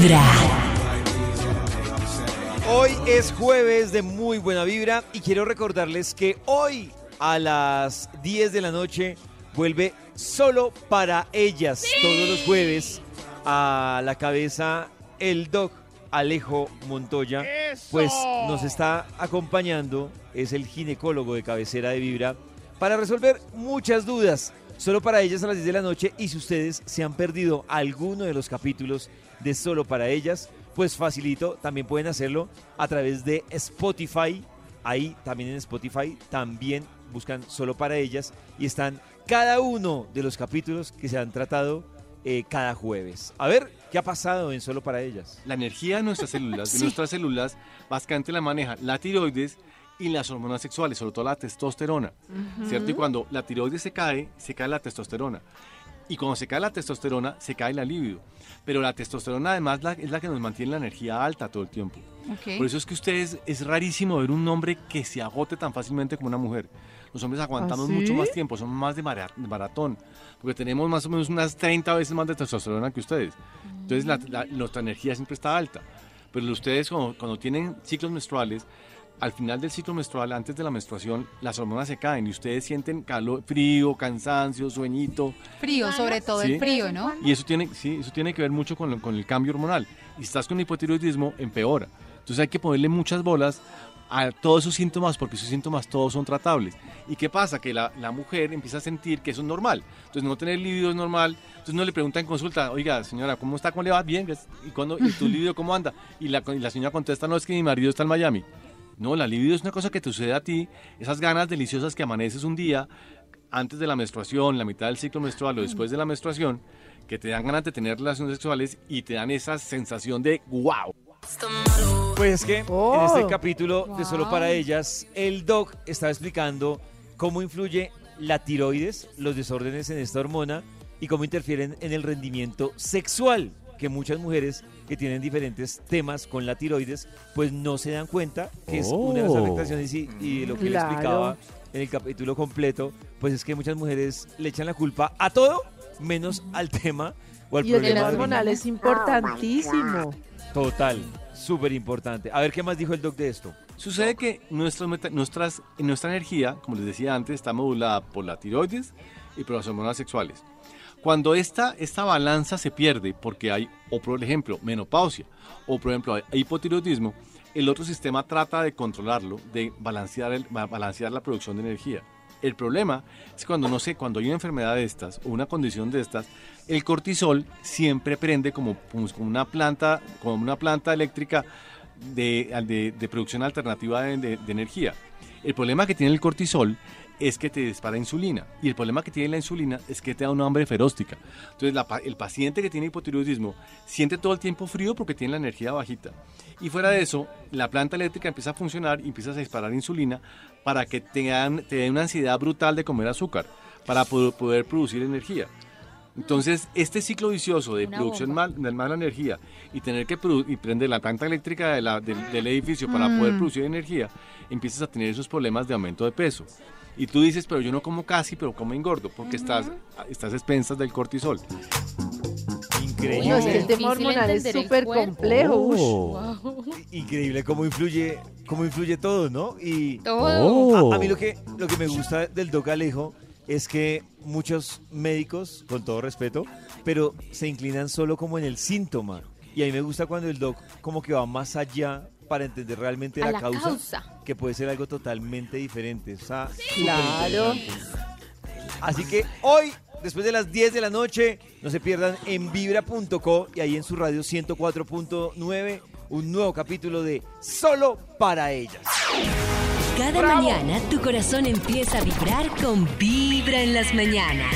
Vibra. Hoy es jueves de muy buena vibra y quiero recordarles que hoy a las 10 de la noche vuelve solo para ellas todos los jueves a la cabeza el doc Alejo Montoya. Pues nos está acompañando, es el ginecólogo de cabecera de Vibra, para resolver muchas dudas. Solo para ellas a las 10 de la noche y si ustedes se han perdido alguno de los capítulos de Solo para ellas, pues facilito, también pueden hacerlo a través de Spotify. Ahí también en Spotify también buscan Solo para ellas y están cada uno de los capítulos que se han tratado eh, cada jueves. A ver, ¿qué ha pasado en Solo para ellas? La energía de nuestras células, de nuestras células, básicamente la maneja la tiroides y las hormonas sexuales, sobre todo la testosterona, ¿cierto? Y cuando la tiroides se cae, se cae la testosterona. Y cuando se cae la testosterona, se cae la libido. Pero la testosterona además la- es la que nos mantiene la energía alta todo el tiempo. Por eso es que ustedes, es rarísimo ver un hombre que se agote tan fácilmente como una mujer. Los hombres aguantamos ¿Ah, mucho sí? más tiempo, somos más de maratón, porque tenemos más o menos unas 30 veces más de testosterona que ustedes. Entonces la- la- nuestra energía siempre está alta. Pero ustedes cuando, cuando tienen ciclos menstruales, al final del ciclo menstrual, antes de la menstruación, las hormonas se caen y ustedes sienten calor, frío, cansancio, sueñito. Frío, sobre todo Sí. el frío, ¿no? Y eso tiene, sí, eso tiene que ver mucho con, lo- con el cambio hormonal. Y si estás con hipotiroidismo, empeora. Entonces hay que ponerle muchas bolas a todos esos síntomas porque esos síntomas todos son tratables. ¿Y qué pasa? Que la, la mujer empieza a sentir que eso es normal. Entonces no tener libido es normal. Entonces no le pregunta en consulta, oiga, señora, ¿cómo está? ¿Cómo le va? Bien. ¿Y, cuándo, ¿y tu libido cómo anda? Y la, y la señora contesta, no, es que mi marido está en Miami. No, la libido es una cosa que te sucede a ti. Esas ganas deliciosas que amaneces un día antes de la menstruación, la mitad del ciclo menstrual o después de la menstruación, que te dan ganas de tener relaciones sexuales y te dan esa sensación de wow. Pues es que en Oh. este capítulo de Solo Wow. para ellas, el doc estaba explicando cómo influye la tiroides, los desórdenes en esta hormona y cómo interfieren en el rendimiento sexual, que muchas mujeres que tienen diferentes temas con la tiroides, pues no se dan cuenta que es una de las Oh. afectaciones y, y lo que Claro. le explicaba en el capítulo completo, pues es que muchas mujeres le echan la culpa a todo menos al tema o al Y el problema tema de- hormonal es importantísimo. Total, súper importante. A ver qué más dijo el doc de esto. Sucede que nuestras, nuestra energía, como les decía antes, está modulada por la tiroides y por las hormonas sexuales. Cuando esta, esta balanza se pierde porque hay, o por ejemplo, menopausia, o por ejemplo, hipotiroidismo, el otro sistema trata de controlarlo, de balancear, el- ba- balancear la producción de energía. El problema es cuando, no sé, cuando hay una enfermedad de estas o una condición de estas, el cortisol siempre prende como, como una planta, como una planta eléctrica de, de- producción alternativa de- de energía. El problema que tiene el cortisol es que te dispara insulina y el problema que tiene la insulina es que te da una hambre feróstica. Entonces la el paciente que tiene hipotiroidismo siente todo el tiempo frío porque tiene la energía bajita. Y fuera de eso, la planta eléctrica empieza a funcionar y empiezas a disparar insulina para que te, dan- te dé una ansiedad brutal de comer azúcar, para poder, poder producir energía. Entonces, este ciclo vicioso de Una producción bomba. mal, de mala energía y tener que y prender la planta eléctrica de la- del, del edificio para poder Mm. producir energía, empiezas a tener esos problemas de aumento de peso. Y tú dices, pero yo no como casi, pero como engordo, porque estás, estás a expensas del cortisol. Increíble. No, es que el tema hormonal es súper complejo. Oh. Increíble cómo influye, cómo influye todo, ¿no? Y Todo. a, a mí lo que, lo que me gusta del doc Alejo es que muchos médicos, con todo respeto, pero se inclinan solo como en el síntoma. Y a mí me gusta cuando el doc como que va más allá para entender realmente A la, la causa, causa. que puede ser algo totalmente diferente. O sea, Claro. Así que hoy, después de las 10 de la noche, no se pierdan en vibra.co y ahí en su radio 104.9, un nuevo capítulo de Solo para ellas. Cada mañana tu corazón empieza a vibrar con Vibra en las mañanas.